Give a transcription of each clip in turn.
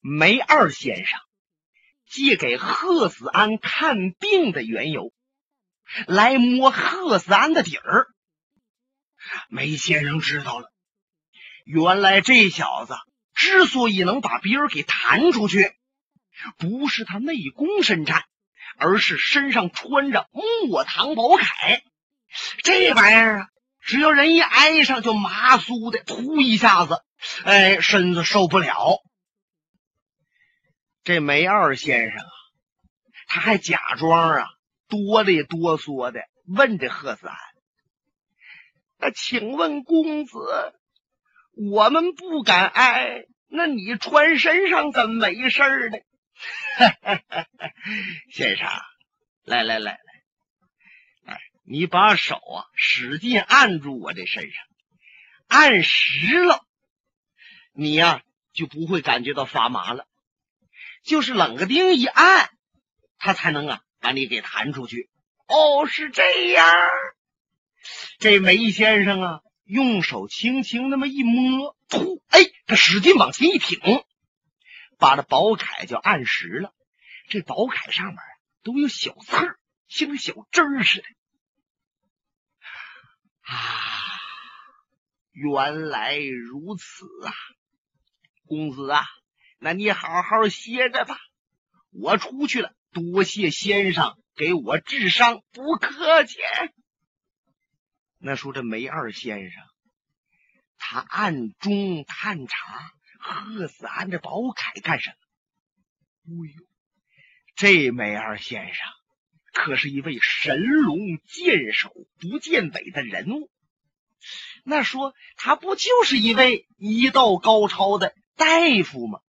梅二先生借给贺子安看病的缘由，来摸贺子安的底儿。梅先生知道了，原来这小子之所以能把别人给弹出去，不是他内功深湛，而是身上穿着墨堂宝铠。这玩意儿啊，只要人一挨上，就麻酥的，突一下子，哎，身子受不了。这梅二先生啊，他还假装啊哆里哆嗦的问这贺三：“那请问公子，我们不敢挨，那你穿身上怎么没事呢？” 先生，来来来来，哎，你把手啊使劲按住我这身上，按实了，你呀就不会感觉到发麻了。就是冷个钉一按，他才能啊把你给弹出去。哦，是这样。这梅先生啊，用手轻轻那么一摸，突，哎，他使劲往前一挺，把这宝铠就按实了。这宝铠上面都有小刺儿像小针儿似的。啊，原来如此啊，公子啊。那你好好歇着吧，我出去了。多谢先生给我治伤，不客气。那说这梅二先生，他暗中探查贺子安的宝铠干什么？哎呦，这梅二先生可是一位神龙见首不见尾的人物。那说他不就是一位医道高超的大夫吗？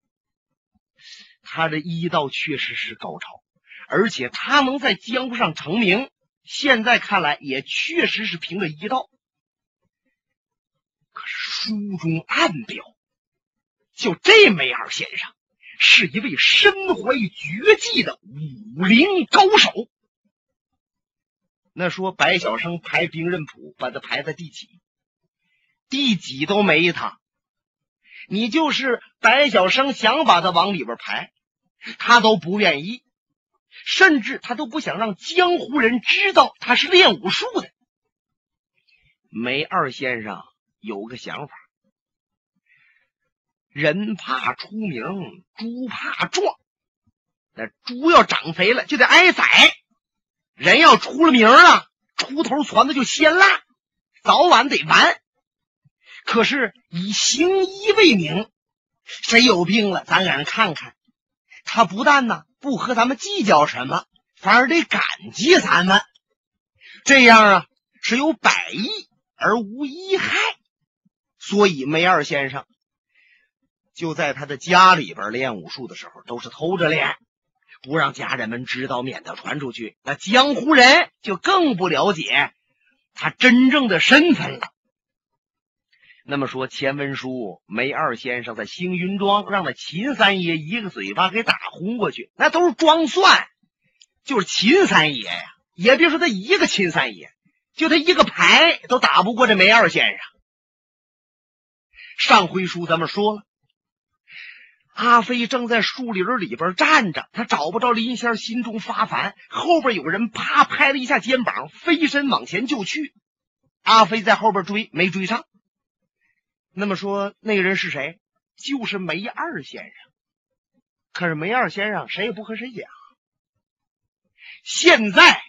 他的医道确实是高超，而且他能在江湖上成名，现在看来也确实是凭着医道。可是书中暗表，就这梅二先生是一位身怀绝技的武林高手。那说白晓生排兵刃谱，把他排在第几？第几都没他。你就是白晓生想把他往里边排。他都不愿意，甚至他都不想让江湖人知道他是练武术的。梅二先生有个想法：人怕出名，猪怕壮。那猪要长肥了，就得挨宰；人要出了名了，出头传的就鲜辣，早晚得完。可是以行医为名，谁有病了，咱给人看看。他不但呢不和咱们计较什么，反而得感激咱们，这样啊是有百益而无一害。所以梅二先生就在他的家里边练武术的时候，都是偷着练，不让家人们知道，免得传出去，那江湖人就更不了解他真正的身份了。那么说，钱文书梅二先生在星云庄让那秦三爷一个嘴巴给打昏过去，那都是装蒜。就是秦三爷呀，也别说他一个秦三爷，就他一个牌都打不过这梅二先生。上回书咱们说了，阿飞正在树林里边站着，他找不着林仙，心中发烦。后边有人啪拍了一下肩膀，飞身往前就去。阿飞在后边追，没追上。那么说，那个人是谁？就是梅二先生。可是梅二先生谁也不和谁讲。现在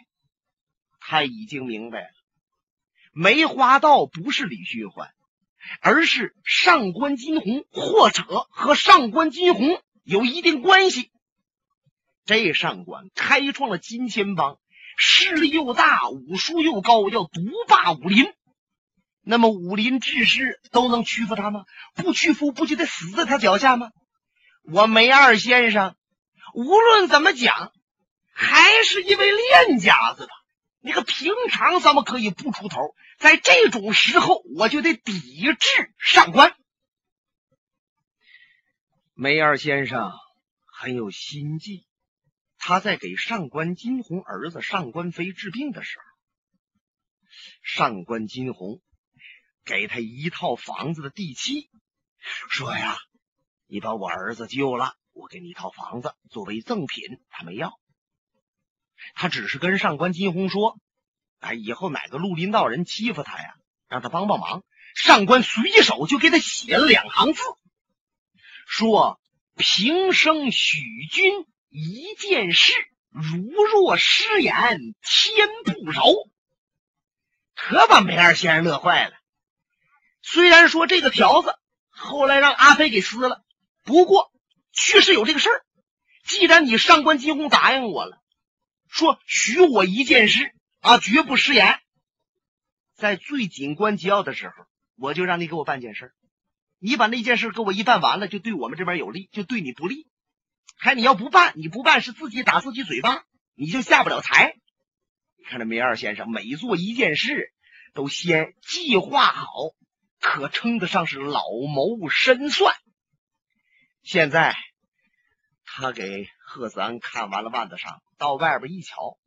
他已经明白了，梅花道不是李寻欢，而是上官金鸿，或者和上官金鸿有一定关系。这上官开创了金钱帮，势力又大，武术又高，要独霸武林。那么武林志士都能屈服他吗？不屈服，不就得死在他脚下吗？我梅二先生无论怎么讲，还是一位练家子吧。那个平常怎么可以不出头？在这种时候，我就得抵制上官。梅二先生很有心计，他在给上官金鸿儿子上官飞治病的时候，上官金鸿。给他一套房子的地契，说呀，你把我儿子救了，我给你一套房子作为赠品，他没要，他只是跟上官金鸿说：“哎，以后哪个绿林道人欺负他呀，让他帮帮忙。”上官随手就给他写了两行字，说：“平生许君一件事，如若失言，天不饶。”可把梅二先生乐坏了。虽然说这个条子后来让阿飞给撕了，不过确实有这个事儿。既然你上官金鸿答应我了，说许我一件事啊，绝不食言，在最紧关节要的时候。我就让你给我办件事你把那件事给我一办完了，就对我们这边有利，就对你不利。还你要不办，你不办是自己打自己嘴巴，你就下不了台。你看这梅二先生每做一件事，都先计划好，可称得上是老谋深算。现在他给贺子安看完了腕子上，到外边一瞧。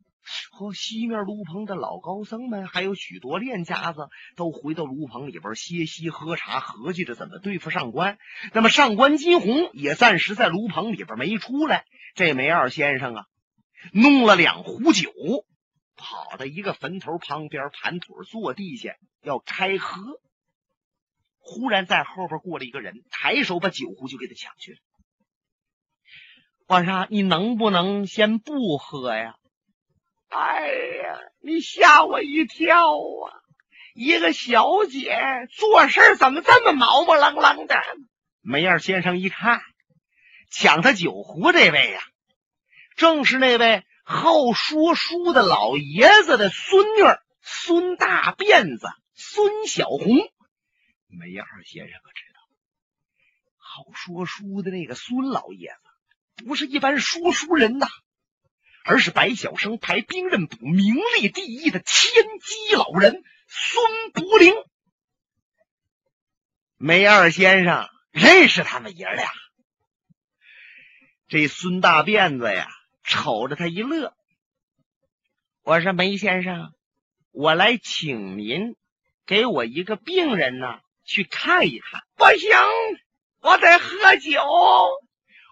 和西面炉棚的老高僧们，还有许多练家子，都回到炉棚里边歇息喝茶，合计着怎么对付上官。那么上官金鸿也暂时在炉棚里边没出来。这梅二先生啊，弄了两壶酒，跑到一个坟头旁边盘腿坐地下要开喝。忽然在后边过了一个人，抬手把酒壶就给他抢去了。皇上，你能不能先不喝呀？哎呀，你吓我一跳啊！一个小姐做事怎么这么毛毛愣愣的？梅二先生一看，抢他酒壶这位呀，正是那位好说书的老爷子的孙女孙大辫子孙小红。梅二先生可知道，好说书的那个孙老爷子不是一般说书人呐。而是白晓生排兵刃部名列第一的天机老人孙伯龄，梅二先生认识他们爷俩。这孙大辫子呀，瞅着他一乐。我说梅先生，我来请您给我一个病人呢，去看一看。不行，我得喝酒。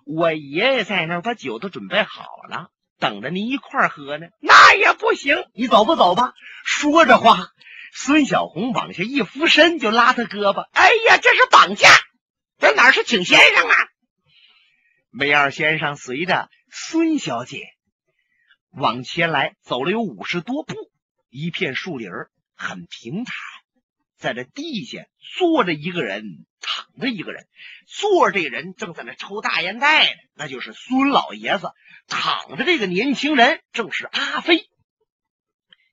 我爷爷在那儿把酒都准备好了。等着您一块喝呢，那也不行。你走不走吧？说着话，孙小红往下一俯身，就拉他胳膊。哎呀，这是绑架！这哪是请先生啊？梅二先生随着孙小姐往前来，走了有五十多步，一片树林很平坦，在这地下坐着一个人，躺着一个人。坐着这人正在那抽大烟袋呢，那就是孙老爷子。躺着这个年轻人正是阿飞，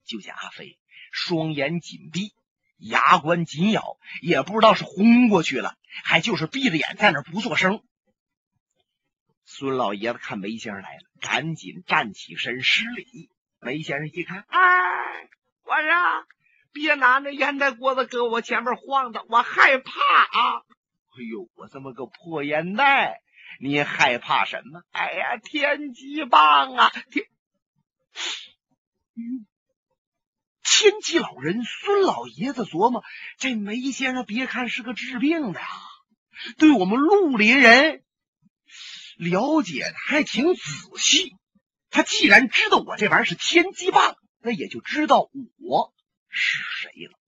就见阿飞双眼紧闭，牙关紧咬，也不知道是昏过去了，还就是闭着眼在那不作声。孙老爷子看梅先生来了，赶紧站起身施礼。梅先生一看，哎，我说别拿那烟袋锅子搁我前面晃荡，我害怕啊！哎呦，我这么个破烟袋！你害怕什么？哎呀，天机棒啊！天，天机老人孙老爷子琢磨：这梅先生别看是个治病的，啊对我们绿林人了解的还挺仔细。他既然知道我这玩意儿是天机棒，那也就知道我是谁了。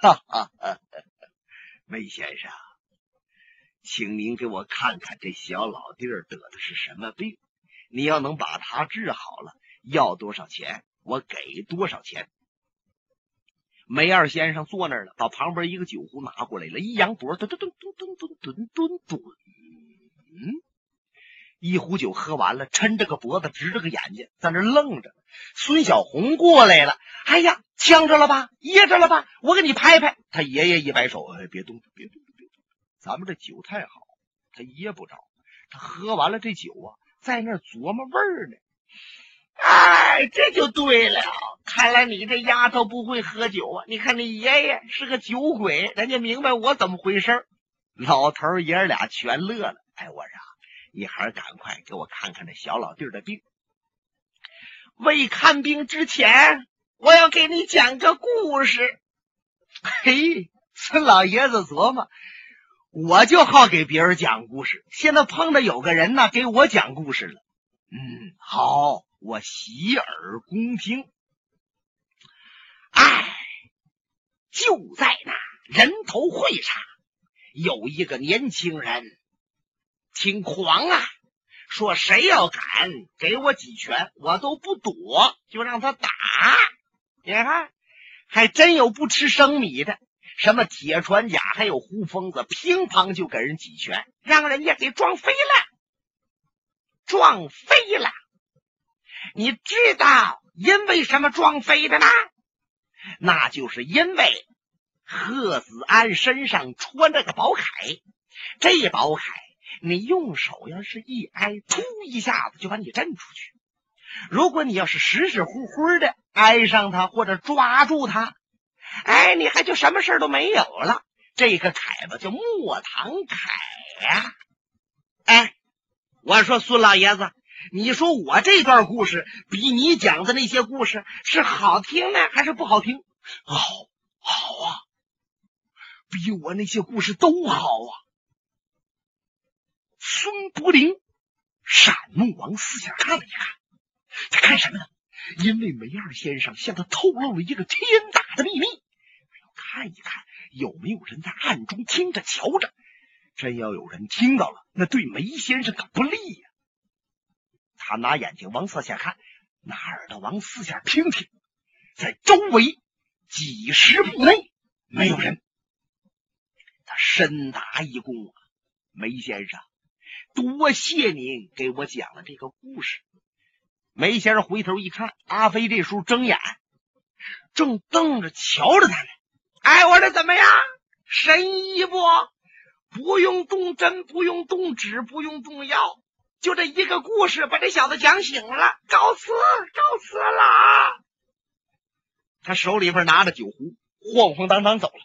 哈哈哈，梅先生。请您给我看看这小老弟儿得的是什么病？你要能把他治好了，要多少钱我给多少钱。梅二先生坐那儿了，把旁边一个酒壶拿过来了，一扬脖，吨吨吨吨吨吨吨吨，嗯，一壶酒喝完了，抻着个脖子，直着个眼睛，在那愣着。孙小红过来了，哎呀，呛着了吧，噎着了吧？我给你拍拍。他爷爷一摆手，哎，别动，别动。别动咱们这酒太好，他噎不着。他喝完了这酒啊，在那琢磨味儿呢。哎，这就对了。看来你这丫头不会喝酒啊！你看你爷爷是个酒鬼，人家明白我怎么回事。老头爷儿俩全乐了。哎，我说你还是赶快给我看看这小老弟的病。未看病之前，我要给你讲个故事。嘿，孙老爷子琢磨。我就好给别人讲故事，现在碰到有个人呢，给我讲故事了。嗯，好，我洗耳恭听。哎，就在那人头会上，有一个年轻人挺狂啊，说谁要敢给我几拳，我都不躲，就让他打。你看，还真有不吃生米的。什么铁船甲，还有胡疯子，乒乓就给人几拳，让人家给撞飞了，撞飞了。你知道因为什么撞飞的呢？那就是因为贺子安身上穿着个宝铠，这宝铠你用手要是一挨，突一下子就把你震出去。如果你要是实实乎乎的挨上他，或者抓住他。哎，你还就什么事都没有了。这个凯子叫莫唐凯呀。哎，我说孙老爷子，你说我这段故事比你讲的那些故事是好听呢，还是不好听？好，好啊，比我那些故事都好啊。孙伯龄闪目往四下看了一看，他看什么呢？因为梅二先生向他透露了一个天大的秘密，要看一看有没有人在暗中听着瞧着。真要有人听到了，那对梅先生可不利呀。他拿眼睛往四下看，拿耳朵往四下听听，在周围几十步内没有人。他深打一躬：“梅先生，多谢您给我讲了这个故事。”梅先生回头一看，阿飞这时候睁眼，正瞪着瞧着他呢。哎，我说怎么样？神医不？不用动针，不用动纸，不用动药，就这一个故事，把这小子讲醒了。告辞，告辞了啊。他手里边拿着酒壶，晃晃荡荡走了。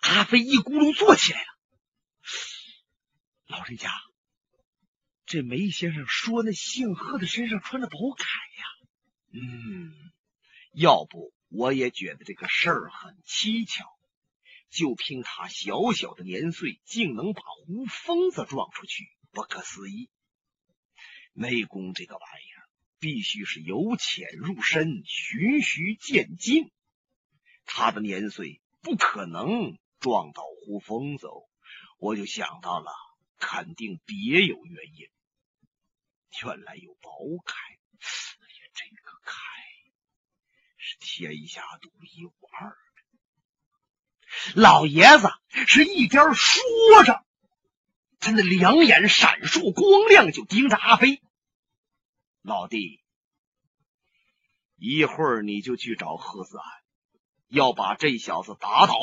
阿飞一咕噜坐起来了。老人家。这梅先生说：“那姓贺的身上穿着宝铠呀。”嗯，要不我也觉得这个事儿很蹊跷。就凭他小小的年岁，竟能把胡疯子撞出去，不可思议。内功这个玩意儿，必须是由浅入深，循序渐进。他的年岁不可能撞到胡疯子，我就想到了，肯定别有原因。原来有宝铠，哎呀，这个铠是天下独一无二的。老爷子是一边说着，他那两眼闪烁光亮，就盯着阿飞。老弟，一会儿你就去找贺子安，要把这小子打倒，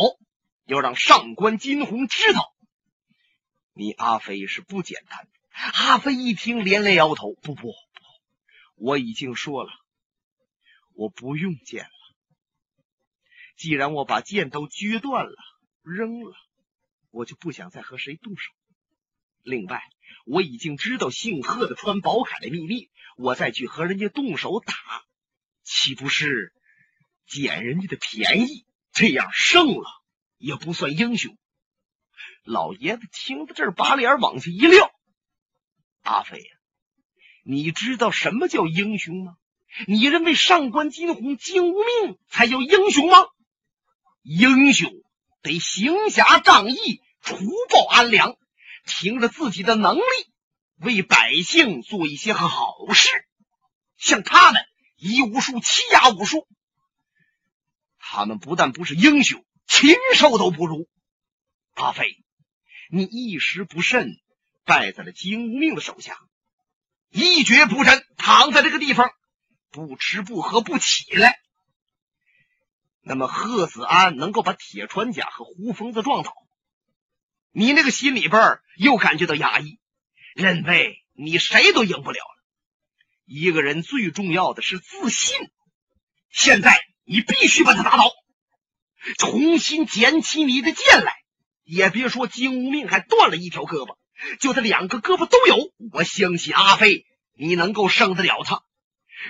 要让上官金鸿知道，你阿飞是不简单。阿飞一听，连连摇头：“不不不，我已经说了，我不用剑了。既然我把剑都撅断了，扔了，我就不想再和谁动手。另外，我已经知道姓贺的穿宝铠的秘密，我再去和人家动手打，岂不是捡人家的便宜？这样胜了也不算英雄。”老爷子听到这儿，把脸往下一撂。阿飞呀，你知道什么叫英雄吗？你认为上官金虹、金无命才叫英雄吗？英雄得行侠仗义、除暴安良，凭着自己的能力为百姓做一些好事。像他们以武术欺压武术，他们不但不是英雄，禽兽都不如。阿飞，你一时不慎。败在了金无命的手下，一蹶不振，躺在这个地方，不吃不喝不起来。那么贺子安能够把铁船甲和胡疯子撞倒，你那个心里边又感觉到压抑，认为你谁都赢不了了。一个人最重要的是自信，现在你必须把他打倒，重新捡起你的剑来。也别说金无命还断了一条胳膊。就他两个胳膊都有，我相信阿飞，你能够胜得了他。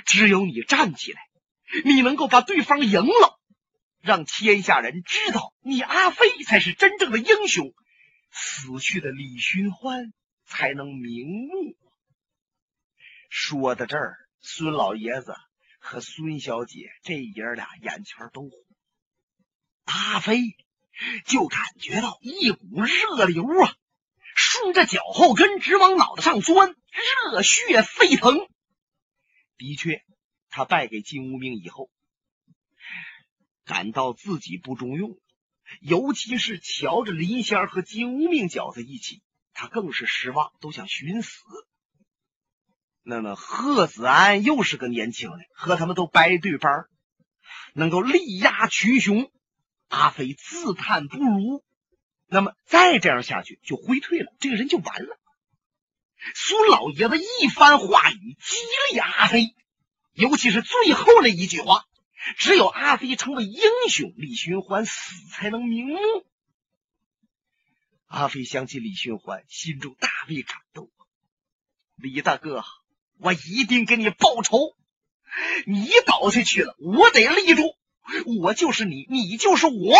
只有你站起来，你能够把对方赢了，让天下人知道你阿飞才是真正的英雄，死去的李寻欢才能瞑目。说到这儿，孙老爷子和孙小姐这爷俩眼圈都红，阿飞就感觉到一股热流啊，顺着脚后跟直往脑袋上钻，热血沸腾。的确，他败给金无命以后，感到自己不中用。尤其是瞧着林仙儿和金无命搅在一起，他更是失望，都想寻死。那么贺子安又是个年轻人，和他们都掰对班，能够力压群雄。阿飞自叹不如。那么再这样下去就回退了，这个人就完了。孙老爷子一番话语激励阿飞，尤其是最后那一句话。只有阿飞成为英雄，李寻欢死才能瞑目。阿飞想起李寻欢，心中大为感动。李大哥，我一定给你报仇！你倒下去了，我得立住。我就是你，你就是我。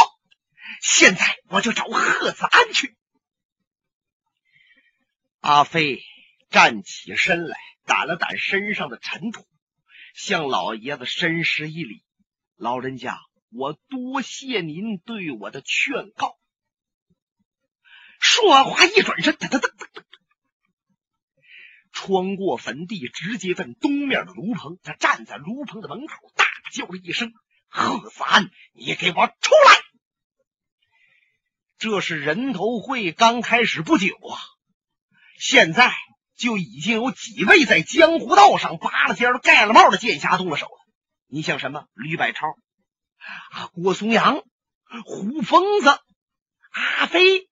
现在我就找贺子安去。阿飞站起身来，掸了掸身上的尘土，向老爷子深施一礼。老人家，我多谢您对我的劝告。说完话，一转身，噔噔噔噔噔，穿过坟地，直接奔东面的炉棚。他站在炉棚的门口，大叫了一声：“贺子安，你给我出来！”这是人头会刚开始不久啊，现在就已经有几位在江湖道上拔了尖、盖了帽的剑侠动了手了。你像什么？吕百超。啊、郭松阳、胡疯子、阿飞。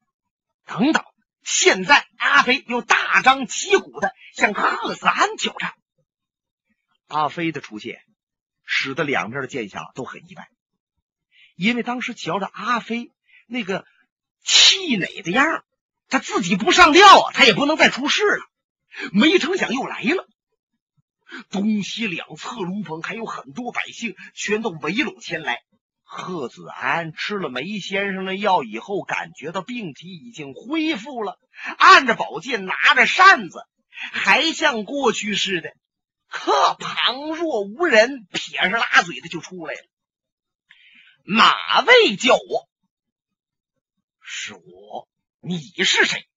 等等，现在阿飞又大张旗鼓的向贺子安挑战。阿飞的出现，使得两边的剑侠都很意外，因为当时瞧着阿飞那个气馁的样他自己不上吊啊，他也不能再出事了。没成想又来了。东西两侧炉棚还有很多百姓，全都围拢前来。贺子安吃了梅先生的药以后，感觉到病体已经恢复了，按着宝剑，拿着扇子，还像过去似的，可旁若无人，撇着拉嘴的就出来了。哪位叫我？是我。你是谁？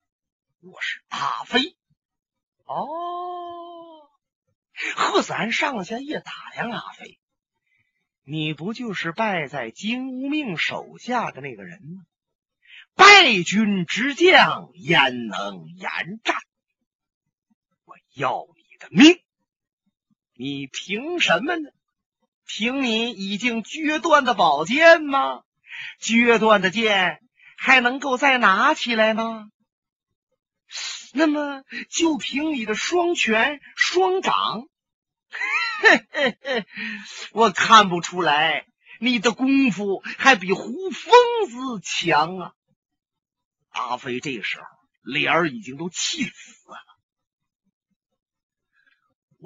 我是阿飞。哦。贺子安上下一打量阿飞，你不就是败在金无命手下的那个人吗？败军之将焉能言战？我要你的命！你凭什么呢？凭你已经决断的宝剑吗？决断的剑还能够再拿起来吗？那么就凭你的双拳双掌，我看不出来你的功夫还比胡疯子强啊！阿飞这时候脸儿已经都气死了。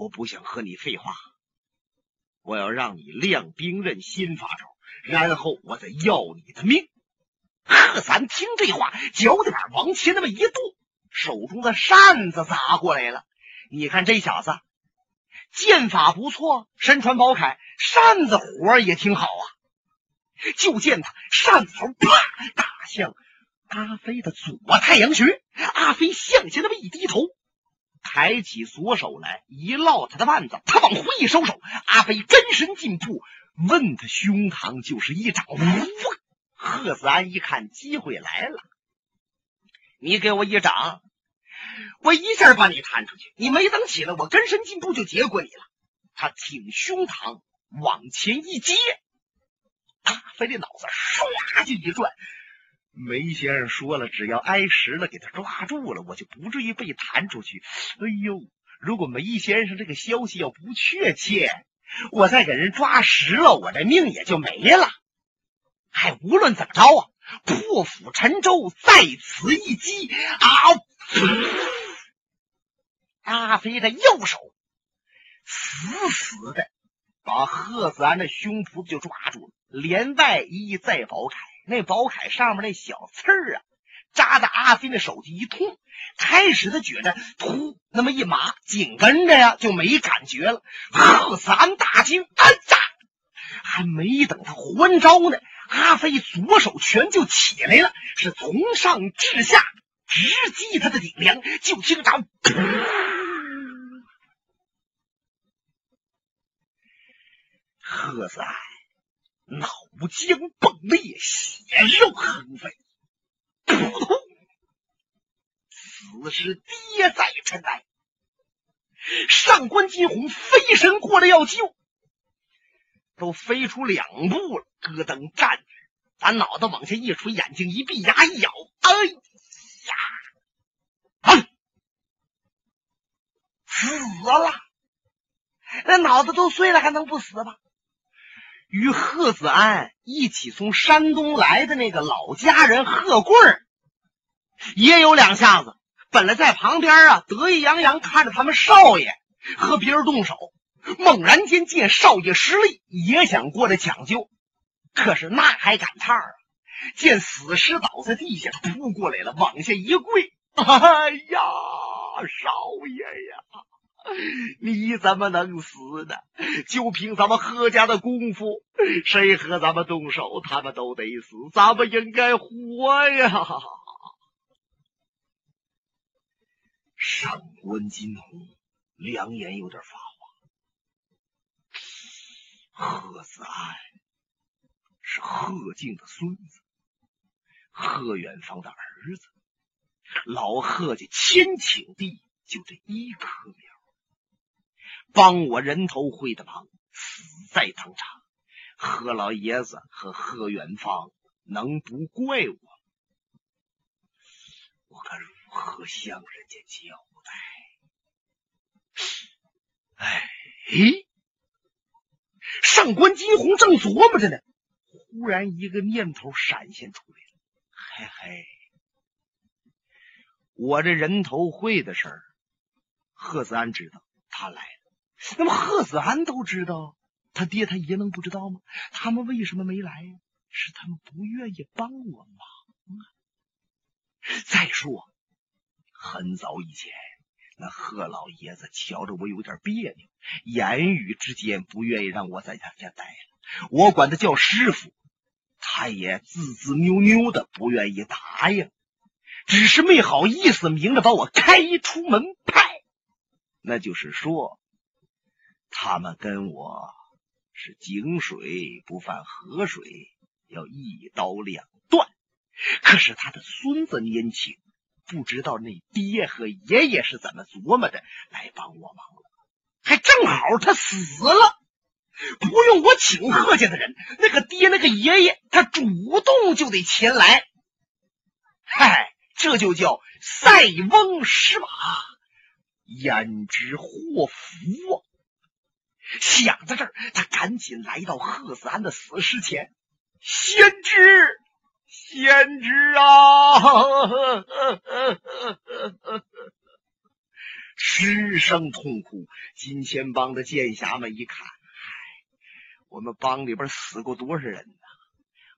我不想和你废话，我要让你亮兵刃新法招，然后我再要你的命。贺三听这话，脚底板往前那么一跺。手中的扇子砸过来了，你看这小子剑法不错，身穿宝铠，扇子活也挺好啊。就见他扇子头啪打向阿飞的左太阳穴，阿飞向前那么一低头，抬起左手来一落他的腕子，他往回一收手，阿飞根身进步，问他胸膛就是一掌。呼贺子安一看机会来了。你给我一掌，我一下把你弹出去。你没等起来，我根深进步就结果你了。他挺胸膛往前一接，阿飞的脑子唰就一转。梅先生说了，只要挨实了，给他抓住了，我就不至于被弹出去。哎呦，如果梅先生这个消息要不确切，我再给人抓实了，我这命也就没了。还无论怎么着啊！破釜沉舟，在此一击！啊！阿飞的右手死死的把贺子安的胸脯子就抓住了，连带衣再宝铠，那宝铠上面那小刺儿啊，扎在阿飞的手机一痛。开始他觉着突那么一麻，紧跟着呀就没感觉了。贺子安大惊，哎呀！还没等他还招呢，阿飞左手拳就起来了，是从上至下直击他的顶梁。就听着，贺子安脑浆迸裂，血肉横飞，扑通！此时跌在尘埃。上官金鸿飞身过来要救。都飞出两步了，咯噔站着，把脑袋往下一垂，眼睛一闭，牙一咬，哎呀，死了！那脑子都碎了，还能不死吗？与贺子安一起从山东来的那个老家人贺贵儿也有两下子，本来在旁边啊，得意洋洋看着他们少爷和别人动手。猛然间见少爷失利，也想过来抢救，可是那还赶趟啊？见死尸倒在地下，扑过来了，往下一跪：“哎呀，少爷呀，你怎么能死呢？就凭咱们贺家的功夫，谁和咱们动手，他们都得死，咱们应该活呀！”上官金童两眼有点发。贺子安是贺敬的孙子，贺远方的儿子。老贺家千顷地就这一棵苗，帮我人头会的忙，死在当场。贺老爷子和贺远方能不怪我？我该如何向人家交代？哎。上官金鸿正琢磨着呢，忽然一个念头闪现出来了。嘿嘿，我这人头会的事儿，贺子安知道，他来了。那么贺子安都知道，他爹他爷能不知道吗？他们为什么没来呀？是他们不愿意帮我忙啊。再说，很早以前。那贺老爷子瞧着我有点别扭，言语之间不愿意让我在他家待了。我管他叫师傅，他也自自扭扭的不愿意答应，只是没好意思明着把我开出门派。那就是说，他们跟我是井水不犯河水，要一刀两断。可是他的孙子年轻。不知道那爹和爷爷是怎么琢磨的来帮我忙了，还正好他死了，不用我请贺家的人，那个爹那个爷爷他主动就得前来。嗨，这就叫塞翁失马，焉知祸福啊。想到这儿，他赶紧来到贺子安的死尸前，先知。先知啊！失声痛哭。金钱帮的剑侠们一看，我们帮里边死过多少人呢？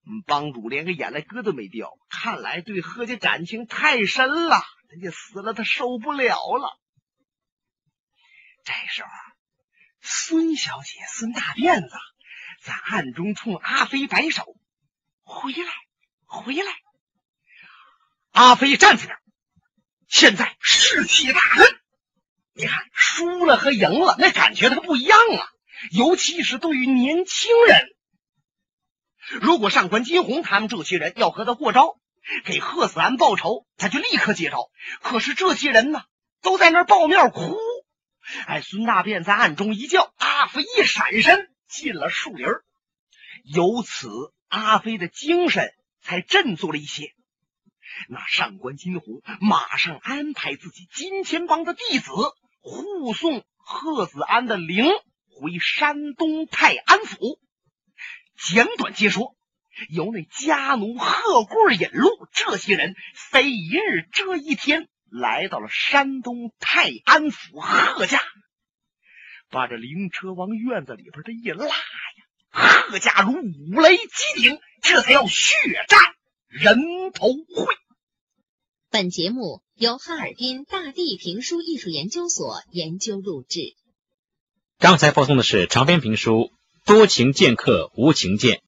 我们帮主连个眼泪疙瘩没掉，看来对贺家感情太深了。人家死了，他受不了了。这时候，孙小姐孙大辫子在暗中冲阿飞摆手：“回来。”回来，阿飞站在那儿。现在士气大振，你看输了和赢了，那感觉他不一样啊。尤其是对于年轻人，如果上官金鸿他们这些人要和他过招，给贺子安报仇，他就立刻接招。可是这些人呢，都在那儿抱面哭。哎，孙大便在暗中一叫，阿飞一闪身进了树林由此，阿飞的精神。才振作了一些。那上官金鸿马上安排自己金钱帮的弟子护送贺子安的灵回山东泰安府。简短接说，由那家奴贺贵引路，这些人非一日遮一天来到了山东泰安府贺家，把这灵车往院子里边这一拉呀，贺家如五雷击顶。这才要血战人头会。本节目由哈尔滨大地评书艺术研究所研究录制。刚才播送的是长篇评书《多情剑客无情剑》，